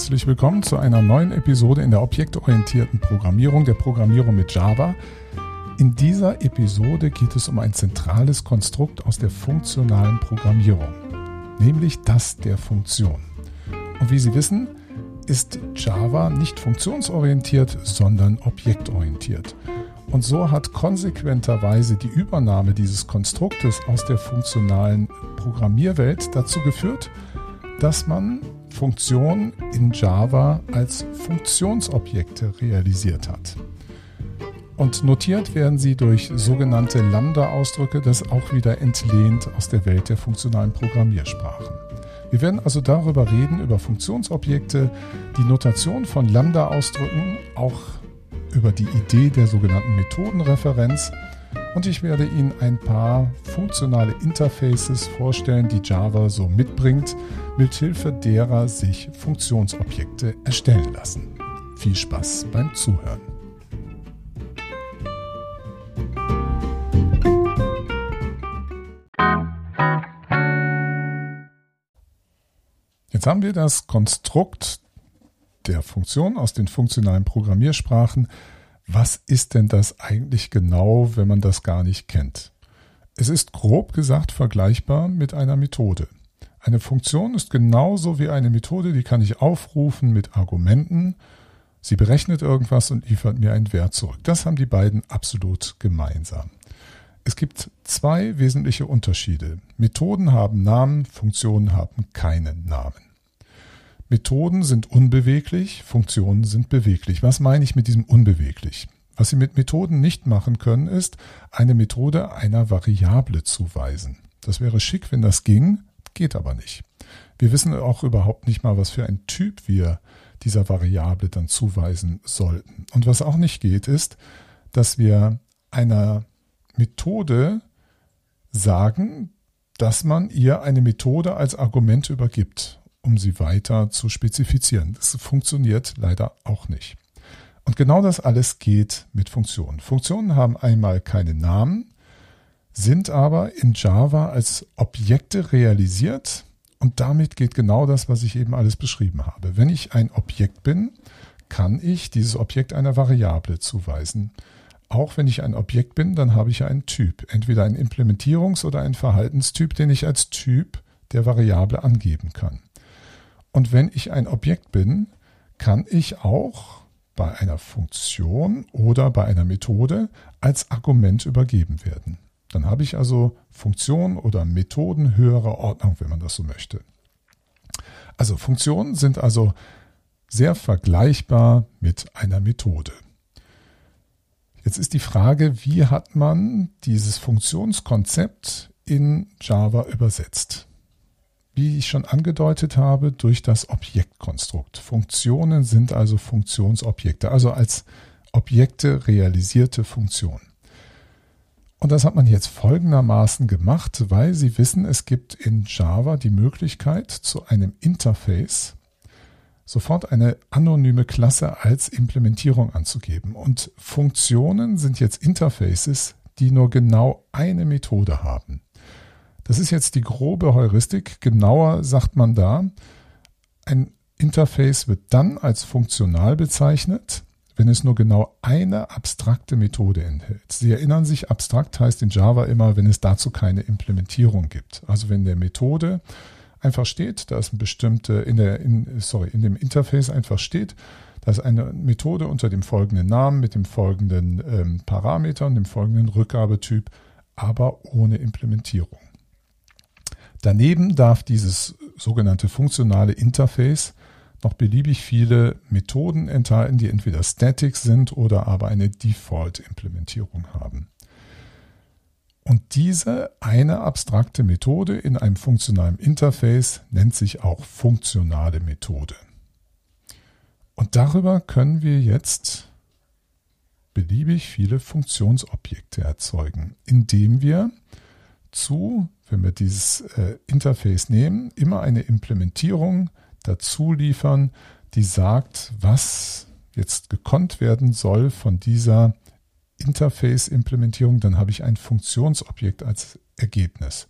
herzlich willkommen zu einer neuen Episode in der objektorientierten Programmierung, der Programmierung mit Java. In dieser Episode geht es um ein zentrales Konstrukt aus der funktionalen Programmierung, nämlich das der Funktion. Und wie Sie wissen, ist Java nicht funktionsorientiert, sondern objektorientiert. Und so hat konsequenterweise die Übernahme dieses Konstruktes aus der funktionalen Programmierwelt dazu geführt, dass man Funktionen in Java als Funktionsobjekte realisiert hat. Und notiert werden sie durch sogenannte Lambda-Ausdrücke, das auch wieder entlehnt aus der Welt der funktionalen Programmiersprachen. Wir werden also darüber reden, über Funktionsobjekte, die Notation von Lambda-Ausdrücken, auch über die Idee der sogenannten Methodenreferenz und ich werde Ihnen ein paar funktionale Interfaces vorstellen, die Java so mitbringt, mithilfe derer sich Funktionsobjekte erstellen lassen. Viel Spaß beim Zuhören. Jetzt haben wir das Konstrukt der Funktion aus den funktionalen Programmiersprachen was ist denn das eigentlich genau, wenn man das gar nicht kennt? Es ist grob gesagt vergleichbar mit einer Methode. Eine Funktion ist genauso wie eine Methode, die kann ich aufrufen mit Argumenten. Sie berechnet irgendwas und liefert mir einen Wert zurück. Das haben die beiden absolut gemeinsam. Es gibt zwei wesentliche Unterschiede. Methoden haben Namen, Funktionen haben keinen Namen. Methoden sind unbeweglich, Funktionen sind beweglich. Was meine ich mit diesem unbeweglich? Was Sie mit Methoden nicht machen können, ist, eine Methode einer Variable zuweisen. Das wäre schick, wenn das ging, geht aber nicht. Wir wissen auch überhaupt nicht mal, was für ein Typ wir dieser Variable dann zuweisen sollten. Und was auch nicht geht, ist, dass wir einer Methode sagen, dass man ihr eine Methode als Argument übergibt um sie weiter zu spezifizieren. Das funktioniert leider auch nicht. Und genau das alles geht mit Funktionen. Funktionen haben einmal keine Namen, sind aber in Java als Objekte realisiert und damit geht genau das, was ich eben alles beschrieben habe. Wenn ich ein Objekt bin, kann ich dieses Objekt einer Variable zuweisen. Auch wenn ich ein Objekt bin, dann habe ich einen Typ, entweder einen Implementierungs- oder einen Verhaltenstyp, den ich als Typ der Variable angeben kann. Und wenn ich ein Objekt bin, kann ich auch bei einer Funktion oder bei einer Methode als Argument übergeben werden. Dann habe ich also Funktionen oder Methoden höherer Ordnung, wenn man das so möchte. Also Funktionen sind also sehr vergleichbar mit einer Methode. Jetzt ist die Frage, wie hat man dieses Funktionskonzept in Java übersetzt? Wie ich schon angedeutet habe, durch das Objektkonstrukt. Funktionen sind also Funktionsobjekte, also als Objekte realisierte Funktionen. Und das hat man jetzt folgendermaßen gemacht, weil Sie wissen, es gibt in Java die Möglichkeit, zu einem Interface sofort eine anonyme Klasse als Implementierung anzugeben. Und Funktionen sind jetzt Interfaces, die nur genau eine Methode haben. Das ist jetzt die grobe Heuristik. Genauer sagt man da, ein Interface wird dann als funktional bezeichnet, wenn es nur genau eine abstrakte Methode enthält. Sie erinnern sich, abstrakt heißt in Java immer, wenn es dazu keine Implementierung gibt. Also wenn der Methode einfach steht, da ist eine bestimmte, in der, in, sorry, in dem Interface einfach steht, da ist eine Methode unter dem folgenden Namen mit dem folgenden ähm, Parameter und dem folgenden Rückgabetyp, aber ohne Implementierung. Daneben darf dieses sogenannte funktionale Interface noch beliebig viele Methoden enthalten, die entweder static sind oder aber eine Default-Implementierung haben. Und diese eine abstrakte Methode in einem funktionalen Interface nennt sich auch funktionale Methode. Und darüber können wir jetzt beliebig viele Funktionsobjekte erzeugen, indem wir zu wenn wir dieses äh, Interface nehmen, immer eine Implementierung dazu liefern, die sagt, was jetzt gekonnt werden soll von dieser Interface-Implementierung, dann habe ich ein Funktionsobjekt als Ergebnis.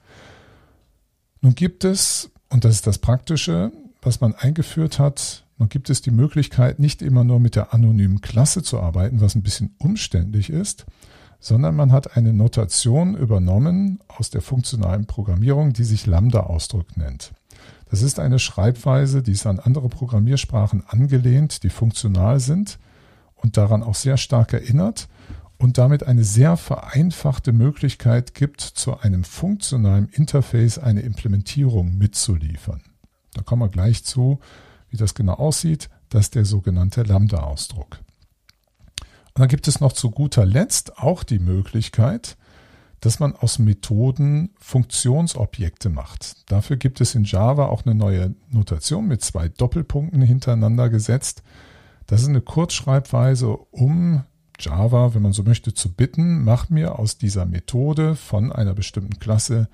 Nun gibt es, und das ist das Praktische, was man eingeführt hat, Nun gibt es die Möglichkeit, nicht immer nur mit der anonymen Klasse zu arbeiten, was ein bisschen umständlich ist, sondern man hat eine Notation übernommen aus der funktionalen Programmierung, die sich Lambda-Ausdruck nennt. Das ist eine Schreibweise, die ist an andere Programmiersprachen angelehnt, die funktional sind und daran auch sehr stark erinnert und damit eine sehr vereinfachte Möglichkeit gibt, zu einem funktionalen Interface eine Implementierung mitzuliefern. Da kommen wir gleich zu, wie das genau aussieht. Das ist der sogenannte Lambda-Ausdruck. Dann gibt es noch zu guter Letzt auch die Möglichkeit, dass man aus Methoden Funktionsobjekte macht. Dafür gibt es in Java auch eine neue Notation mit zwei Doppelpunkten hintereinander gesetzt. Das ist eine Kurzschreibweise, um Java, wenn man so möchte, zu bitten, mach mir aus dieser Methode von einer bestimmten Klasse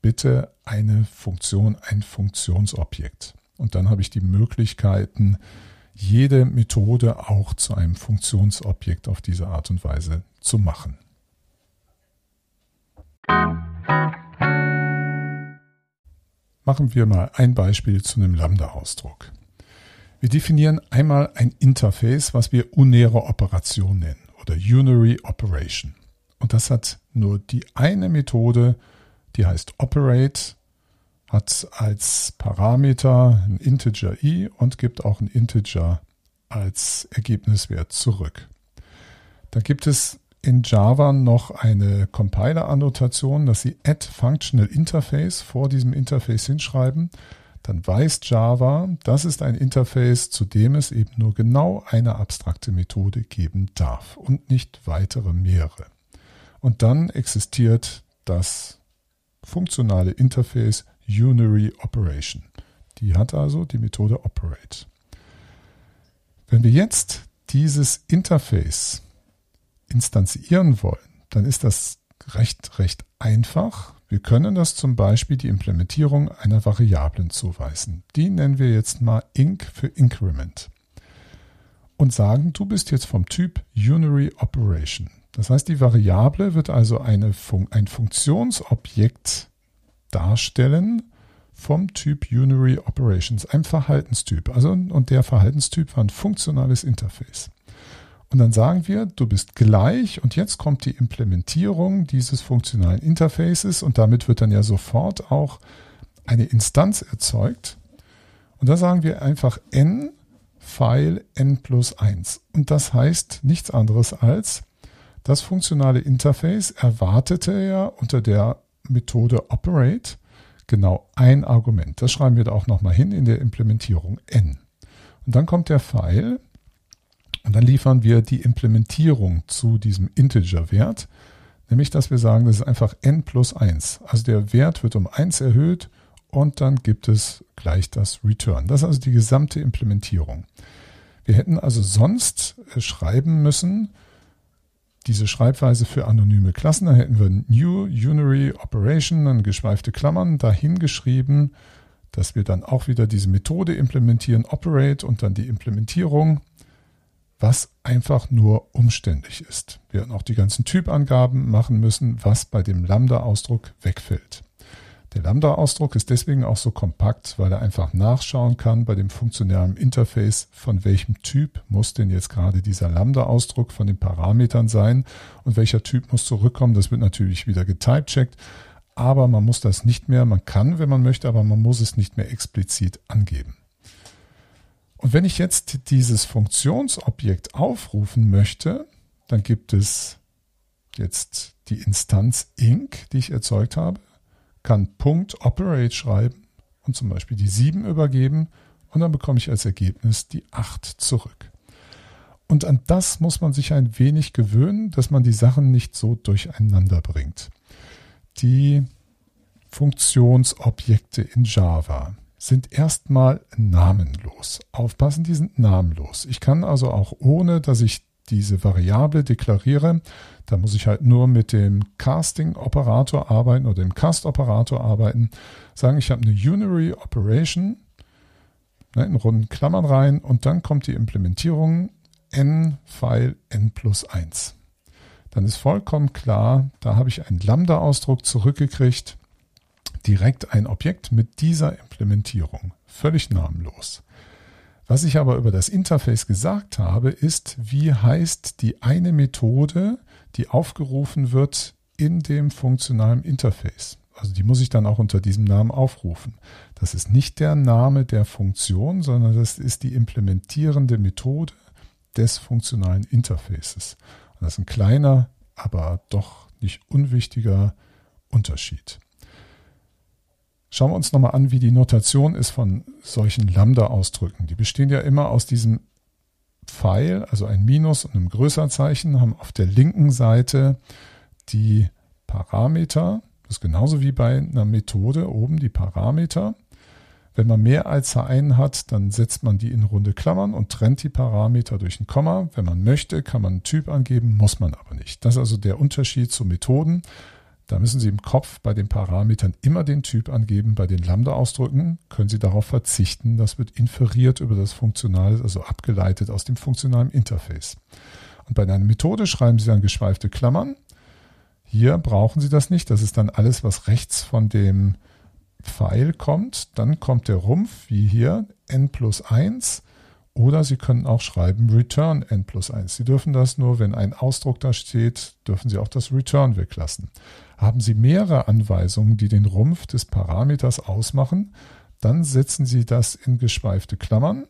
bitte eine Funktion, ein Funktionsobjekt. Und dann habe ich die Möglichkeiten, jede Methode auch zu einem Funktionsobjekt auf diese Art und Weise zu machen. Machen wir mal ein Beispiel zu einem Lambda-Ausdruck. Wir definieren einmal ein Interface, was wir unäre Operation nennen oder Unary Operation. Und das hat nur die eine Methode, die heißt Operate, hat als Parameter ein Integer i und gibt auch ein Integer als Ergebniswert zurück. Da gibt es in Java noch eine Compiler-Annotation, dass Sie add functional interface vor diesem Interface hinschreiben. Dann weiß Java, das ist ein Interface, zu dem es eben nur genau eine abstrakte Methode geben darf und nicht weitere mehrere. Und dann existiert das funktionale Interface Unary Operation. Die hat also die Methode operate. Wenn wir jetzt dieses Interface instanzieren wollen, dann ist das recht, recht einfach. Wir können das zum Beispiel die Implementierung einer Variablen zuweisen. Die nennen wir jetzt mal inc für Increment. Und sagen, du bist jetzt vom Typ Unary Operation. Das heißt, die Variable wird also eine Fun ein Funktionsobjekt darstellen vom Typ Unary Operations, einem Verhaltenstyp. Also, und der Verhaltenstyp war ein funktionales Interface. Und dann sagen wir, du bist gleich und jetzt kommt die Implementierung dieses funktionalen Interfaces und damit wird dann ja sofort auch eine Instanz erzeugt. Und da sagen wir einfach n File n plus 1. Und das heißt nichts anderes als, das funktionale Interface erwartete ja unter der Methode operate genau ein Argument. Das schreiben wir da auch nochmal hin in der Implementierung n. Und dann kommt der Pfeil und dann liefern wir die Implementierung zu diesem Integer-Wert, nämlich dass wir sagen, das ist einfach n plus 1. Also der Wert wird um 1 erhöht und dann gibt es gleich das Return. Das ist also die gesamte Implementierung. Wir hätten also sonst äh, schreiben müssen, diese Schreibweise für anonyme Klassen, da hätten wir New Unary Operation, dann geschweifte Klammern, dahin geschrieben, dass wir dann auch wieder diese Methode implementieren, Operate und dann die Implementierung was einfach nur umständlich ist. Wir hätten auch die ganzen Typangaben machen müssen, was bei dem Lambda-Ausdruck wegfällt. Der Lambda-Ausdruck ist deswegen auch so kompakt, weil er einfach nachschauen kann bei dem funktionalen Interface, von welchem Typ muss denn jetzt gerade dieser Lambda-Ausdruck von den Parametern sein und welcher Typ muss zurückkommen. Das wird natürlich wieder getypecheckt, aber man muss das nicht mehr, man kann, wenn man möchte, aber man muss es nicht mehr explizit angeben. Und wenn ich jetzt dieses Funktionsobjekt aufrufen möchte, dann gibt es jetzt die Instanz inc, die ich erzeugt habe, kann Punkt .operate schreiben und zum Beispiel die 7 übergeben und dann bekomme ich als Ergebnis die 8 zurück. Und an das muss man sich ein wenig gewöhnen, dass man die Sachen nicht so durcheinander bringt. Die Funktionsobjekte in Java sind erstmal namenlos. Aufpassen, die sind namenlos. Ich kann also auch ohne, dass ich diese Variable deklariere, da muss ich halt nur mit dem Casting-Operator arbeiten oder dem Cast-Operator arbeiten, sagen, ich habe eine Unary Operation, ne, in runden Klammern rein und dann kommt die Implementierung n-File n plus 1. Dann ist vollkommen klar, da habe ich einen Lambda-Ausdruck zurückgekriegt, direkt ein Objekt mit dieser Implementierung. Völlig namenlos. Was ich aber über das Interface gesagt habe, ist, wie heißt die eine Methode, die aufgerufen wird in dem funktionalen Interface. Also die muss ich dann auch unter diesem Namen aufrufen. Das ist nicht der Name der Funktion, sondern das ist die implementierende Methode des funktionalen Interfaces. Und das ist ein kleiner, aber doch nicht unwichtiger Unterschied. Schauen wir uns nochmal an, wie die Notation ist von solchen Lambda-Ausdrücken. Die bestehen ja immer aus diesem Pfeil, also ein Minus und einem Größerzeichen, haben auf der linken Seite die Parameter. Das ist genauso wie bei einer Methode oben die Parameter. Wenn man mehr als einen hat, dann setzt man die in runde Klammern und trennt die Parameter durch ein Komma. Wenn man möchte, kann man einen Typ angeben, muss man aber nicht. Das ist also der Unterschied zu Methoden. Da müssen Sie im Kopf bei den Parametern immer den Typ angeben. Bei den Lambda-Ausdrücken können Sie darauf verzichten. Das wird inferiert über das Funktionale, also abgeleitet aus dem funktionalen Interface. Und bei einer Methode schreiben Sie dann geschweifte Klammern. Hier brauchen Sie das nicht. Das ist dann alles, was rechts von dem Pfeil kommt. Dann kommt der Rumpf, wie hier, n plus 1. Oder Sie können auch schreiben return n plus 1. Sie dürfen das nur, wenn ein Ausdruck da steht, dürfen Sie auch das return weglassen. Haben Sie mehrere Anweisungen, die den Rumpf des Parameters ausmachen, dann setzen Sie das in geschweifte Klammern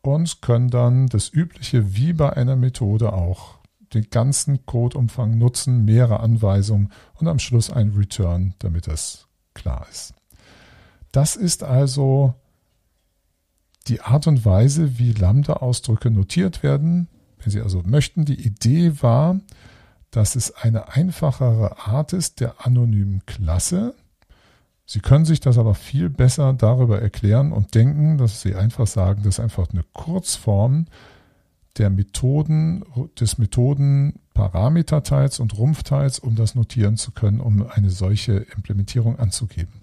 und können dann das übliche wie bei einer Methode auch den ganzen Codeumfang nutzen, mehrere Anweisungen und am Schluss ein Return, damit das klar ist. Das ist also die Art und Weise, wie Lambda-Ausdrücke notiert werden. Wenn Sie also möchten, die Idee war, dass es eine einfachere Art ist der anonymen Klasse. Sie können sich das aber viel besser darüber erklären und denken, dass Sie einfach sagen, das ist einfach eine Kurzform der Methoden, des Methodenparameterteils und Rumpfteils, um das notieren zu können, um eine solche Implementierung anzugeben.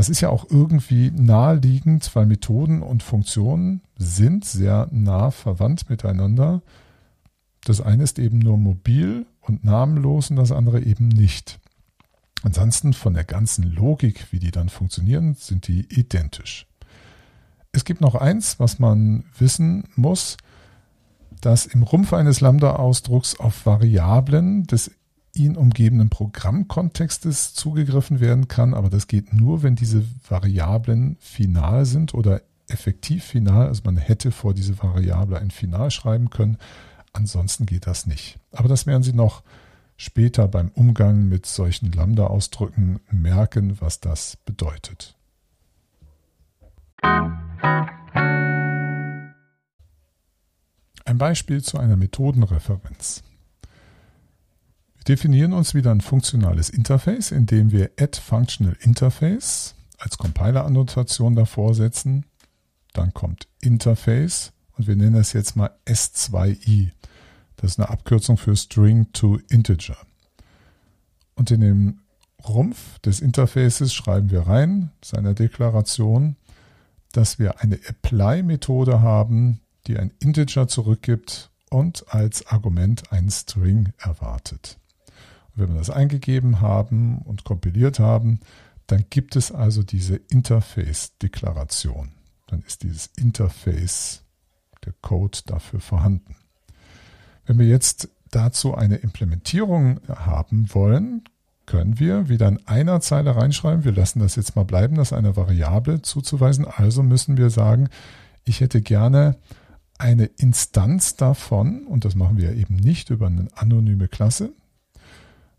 Das ist ja auch irgendwie naheliegend, weil Methoden und Funktionen sind sehr nah verwandt miteinander. Das eine ist eben nur mobil und namenlos und das andere eben nicht. Ansonsten von der ganzen Logik, wie die dann funktionieren, sind die identisch. Es gibt noch eins, was man wissen muss, dass im Rumpf eines Lambda-Ausdrucks auf Variablen des ihn umgebenden Programmkontextes zugegriffen werden kann, aber das geht nur, wenn diese Variablen final sind oder effektiv final, also man hätte vor diese Variable ein Final schreiben können, Ansonsten geht das nicht. Aber das werden Sie noch später beim Umgang mit solchen Lambda-Ausdrücken merken, was das bedeutet. Ein Beispiel zu einer Methodenreferenz. Definieren uns wieder ein funktionales Interface, indem wir add functional interface als Compiler-Annotation davor setzen. Dann kommt Interface und wir nennen das jetzt mal S2i. Das ist eine Abkürzung für String to Integer. Und in dem Rumpf des Interfaces schreiben wir rein, seiner Deklaration, dass wir eine Apply-Methode haben, die ein Integer zurückgibt und als Argument einen String erwartet. Wenn wir das eingegeben haben und kompiliert haben, dann gibt es also diese Interface-Deklaration. Dann ist dieses Interface, der Code dafür vorhanden. Wenn wir jetzt dazu eine Implementierung haben wollen, können wir wieder in einer Zeile reinschreiben, wir lassen das jetzt mal bleiben, das eine Variable zuzuweisen. Also müssen wir sagen, ich hätte gerne eine Instanz davon, und das machen wir eben nicht über eine anonyme Klasse,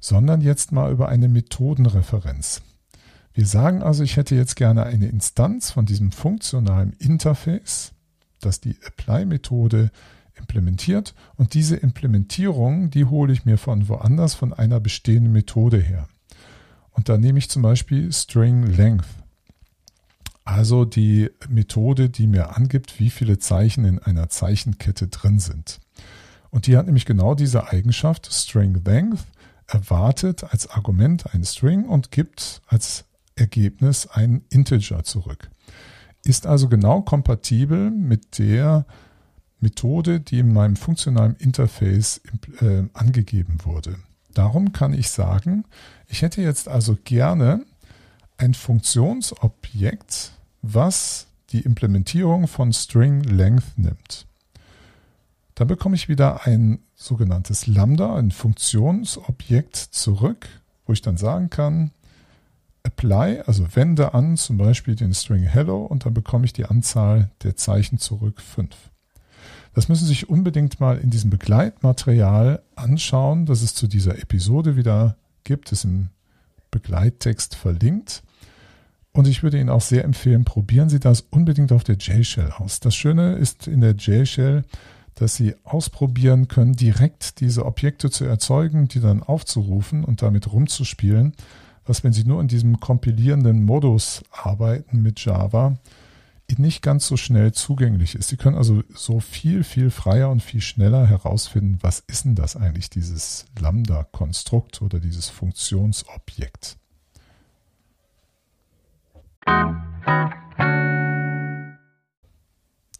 sondern jetzt mal über eine Methodenreferenz. Wir sagen also, ich hätte jetzt gerne eine Instanz von diesem funktionalen Interface, das die Apply-Methode implementiert und diese Implementierung, die hole ich mir von woanders, von einer bestehenden Methode her. Und da nehme ich zum Beispiel String Length, also die Methode, die mir angibt, wie viele Zeichen in einer Zeichenkette drin sind. Und die hat nämlich genau diese Eigenschaft, String Length erwartet als Argument ein String und gibt als Ergebnis ein Integer zurück. Ist also genau kompatibel mit der Methode, die in meinem funktionalen Interface äh, angegeben wurde. Darum kann ich sagen, ich hätte jetzt also gerne ein Funktionsobjekt, was die Implementierung von String Length nimmt. Dann bekomme ich wieder ein sogenanntes Lambda, ein Funktionsobjekt zurück, wo ich dann sagen kann, apply, also wende an zum Beispiel den String hello und dann bekomme ich die Anzahl der Zeichen zurück 5. Das müssen Sie sich unbedingt mal in diesem Begleitmaterial anschauen, das es zu dieser Episode wieder gibt, ist im Begleittext verlinkt. Und ich würde Ihnen auch sehr empfehlen, probieren Sie das unbedingt auf der J-Shell aus. Das Schöne ist in der J-Shell, dass Sie ausprobieren können, direkt diese Objekte zu erzeugen, die dann aufzurufen und damit rumzuspielen, was, wenn Sie nur in diesem kompilierenden Modus arbeiten mit Java, nicht ganz so schnell zugänglich ist. Sie können also so viel, viel freier und viel schneller herausfinden, was ist denn das eigentlich, dieses Lambda-Konstrukt oder dieses Funktionsobjekt.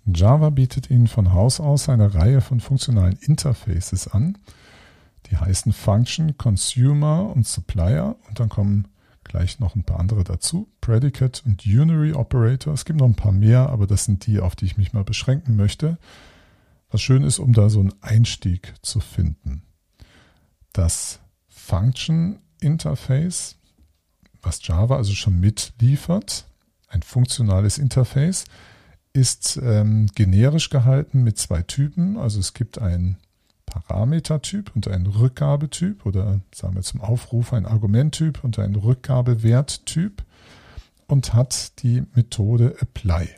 Java bietet Ihnen von Haus aus eine Reihe von funktionalen Interfaces an. Die heißen Function, Consumer und Supplier und dann kommen gleich noch ein paar andere dazu. Predicate und Unary Operator. Es gibt noch ein paar mehr, aber das sind die, auf die ich mich mal beschränken möchte. Was schön ist, um da so einen Einstieg zu finden. Das Function Interface, was Java also schon mitliefert, ein funktionales Interface, ist ähm, generisch gehalten mit zwei Typen. Also es gibt ein Parametertyp und ein Rückgabetyp oder sagen wir zum Aufruf ein Argumenttyp und ein Rückgabewerttyp und hat die Methode apply.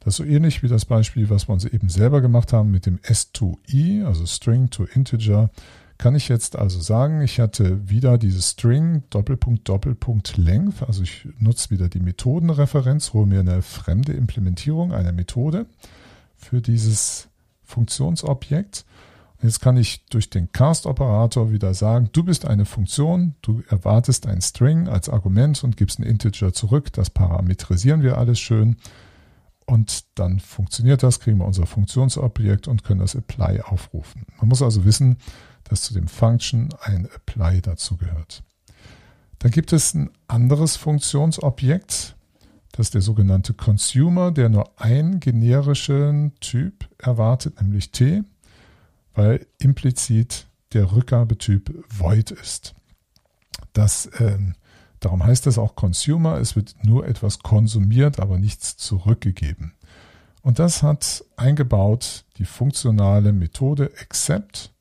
Das ist so ähnlich wie das Beispiel, was wir uns eben selber gemacht haben mit dem S2i, also String to Integer. Kann ich jetzt also sagen, ich hatte wieder dieses String Doppelpunkt Doppelpunkt Length, also ich nutze wieder die Methodenreferenz, hole mir eine fremde Implementierung einer Methode für dieses Funktionsobjekt Jetzt kann ich durch den Cast-Operator wieder sagen, du bist eine Funktion, du erwartest ein String als Argument und gibst einen Integer zurück. Das parametrisieren wir alles schön. Und dann funktioniert das, kriegen wir unser Funktionsobjekt und können das Apply aufrufen. Man muss also wissen, dass zu dem Function ein Apply dazu gehört. Dann gibt es ein anderes Funktionsobjekt, das ist der sogenannte Consumer, der nur einen generischen Typ erwartet, nämlich T weil implizit der Rückgabetyp void ist. Das, ähm, darum heißt es auch Consumer, es wird nur etwas konsumiert, aber nichts zurückgegeben. Und das hat eingebaut die funktionale Methode accept.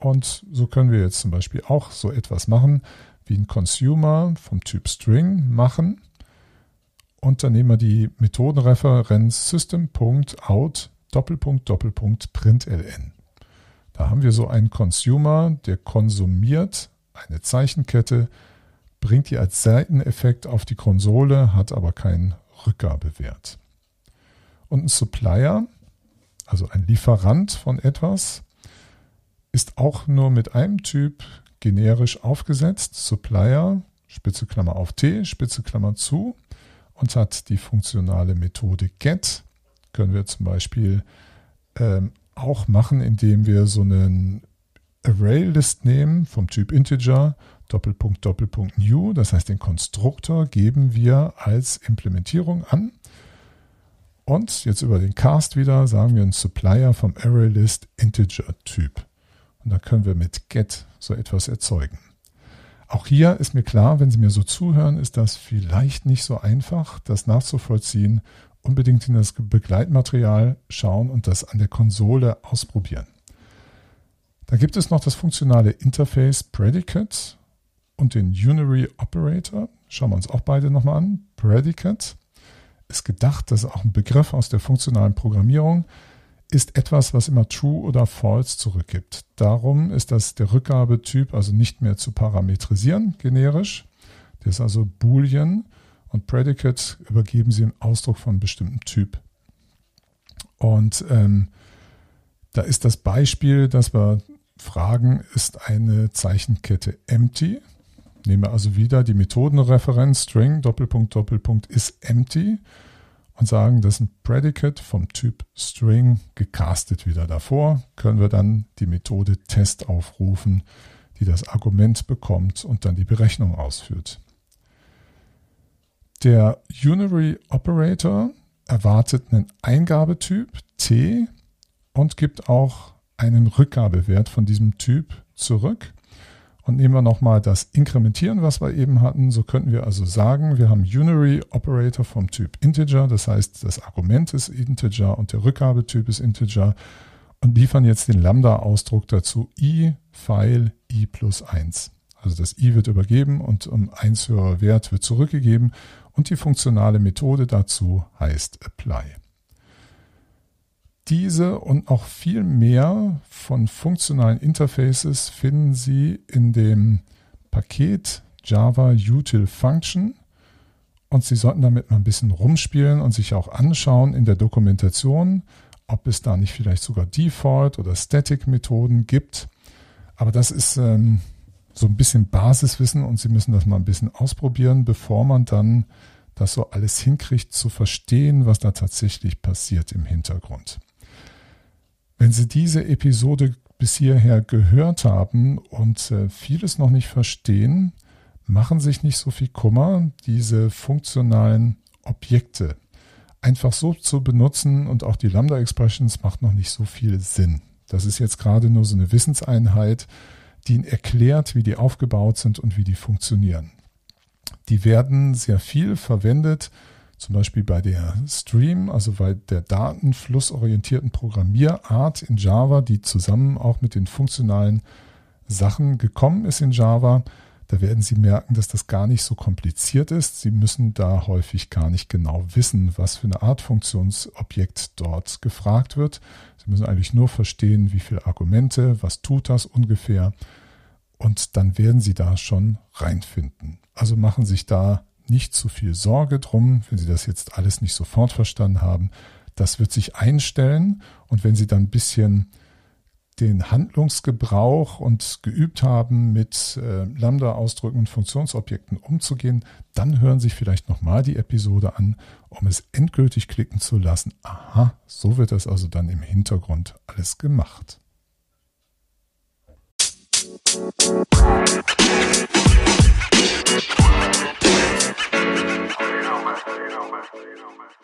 Und so können wir jetzt zum Beispiel auch so etwas machen, wie ein Consumer vom Typ String machen. Und dann nehmen wir die Methodenreferenz system.out Doppelpunkt Doppelpunkt println. Da haben wir so einen Consumer, der konsumiert eine Zeichenkette, bringt die als Seiteneffekt auf die Konsole, hat aber keinen Rückgabewert. Und ein Supplier, also ein Lieferant von etwas, ist auch nur mit einem Typ generisch aufgesetzt. Supplier, Spitze Klammer auf T, Spitze Klammer zu und hat die funktionale Methode get. Können wir zum Beispiel ähm, auch machen, indem wir so einen Array-List nehmen vom Typ Integer, Doppelpunkt, Doppelpunkt New. Das heißt, den Konstruktor geben wir als Implementierung an. Und jetzt über den Cast wieder sagen wir einen Supplier vom ArrayList Integer Typ. Und da können wir mit get so etwas erzeugen. Auch hier ist mir klar, wenn Sie mir so zuhören, ist das vielleicht nicht so einfach, das nachzuvollziehen unbedingt in das Begleitmaterial schauen und das an der Konsole ausprobieren. Da gibt es noch das funktionale Interface Predicate und den Unary Operator. Schauen wir uns auch beide nochmal an. Predicate ist gedacht, das ist auch ein Begriff aus der funktionalen Programmierung, ist etwas, was immer True oder False zurückgibt. Darum ist das der Rückgabetyp also nicht mehr zu parametrisieren, generisch. Der ist also Boolean und Predicate übergeben sie im Ausdruck von bestimmten Typ. Und ähm, da ist das Beispiel, dass wir fragen, ist eine Zeichenkette empty? Nehmen wir also wieder die Methodenreferenz String Doppelpunkt Doppelpunkt ist empty und sagen, dass ein Predicate vom Typ String gecastet wieder davor, können wir dann die Methode Test aufrufen, die das Argument bekommt und dann die Berechnung ausführt. Der Unary Operator erwartet einen Eingabetyp T und gibt auch einen Rückgabewert von diesem Typ zurück. Und nehmen wir nochmal das Inkrementieren, was wir eben hatten. So könnten wir also sagen, wir haben Unary Operator vom Typ Integer. Das heißt, das Argument ist Integer und der Rückgabetyp ist Integer. Und liefern jetzt den Lambda-Ausdruck dazu i Pfeil i plus 1. Also das i wird übergeben und um 1 höherer Wert wird zurückgegeben. Und die funktionale Methode dazu heißt apply. Diese und noch viel mehr von funktionalen Interfaces finden Sie in dem Paket Java Util Function und Sie sollten damit mal ein bisschen rumspielen und sich auch anschauen in der Dokumentation, ob es da nicht vielleicht sogar Default oder Static Methoden gibt. Aber das ist ähm, so ein bisschen Basiswissen und Sie müssen das mal ein bisschen ausprobieren, bevor man dann das so alles hinkriegt zu verstehen, was da tatsächlich passiert im Hintergrund. Wenn Sie diese Episode bis hierher gehört haben und äh, vieles noch nicht verstehen, machen sich nicht so viel Kummer, diese funktionalen Objekte einfach so zu benutzen und auch die Lambda Expressions macht noch nicht so viel Sinn. Das ist jetzt gerade nur so eine Wissenseinheit, die Ihnen erklärt, wie die aufgebaut sind und wie die funktionieren. Die werden sehr viel verwendet, zum Beispiel bei der Stream, also bei der datenflussorientierten Programmierart in Java, die zusammen auch mit den funktionalen Sachen gekommen ist in Java. Da werden Sie merken, dass das gar nicht so kompliziert ist. Sie müssen da häufig gar nicht genau wissen, was für eine Art Funktionsobjekt dort gefragt wird. Sie müssen eigentlich nur verstehen, wie viele Argumente, was tut das ungefähr. Und dann werden Sie da schon reinfinden. Also machen sich da nicht zu viel Sorge drum, wenn Sie das jetzt alles nicht sofort verstanden haben. Das wird sich einstellen und wenn Sie dann ein bisschen den Handlungsgebrauch und geübt haben, mit äh, Lambda-Ausdrücken und Funktionsobjekten umzugehen, dann hören Sie sich vielleicht nochmal die Episode an, um es endgültig klicken zu lassen. Aha, so wird das also dann im Hintergrund alles gemacht. But, you know, but.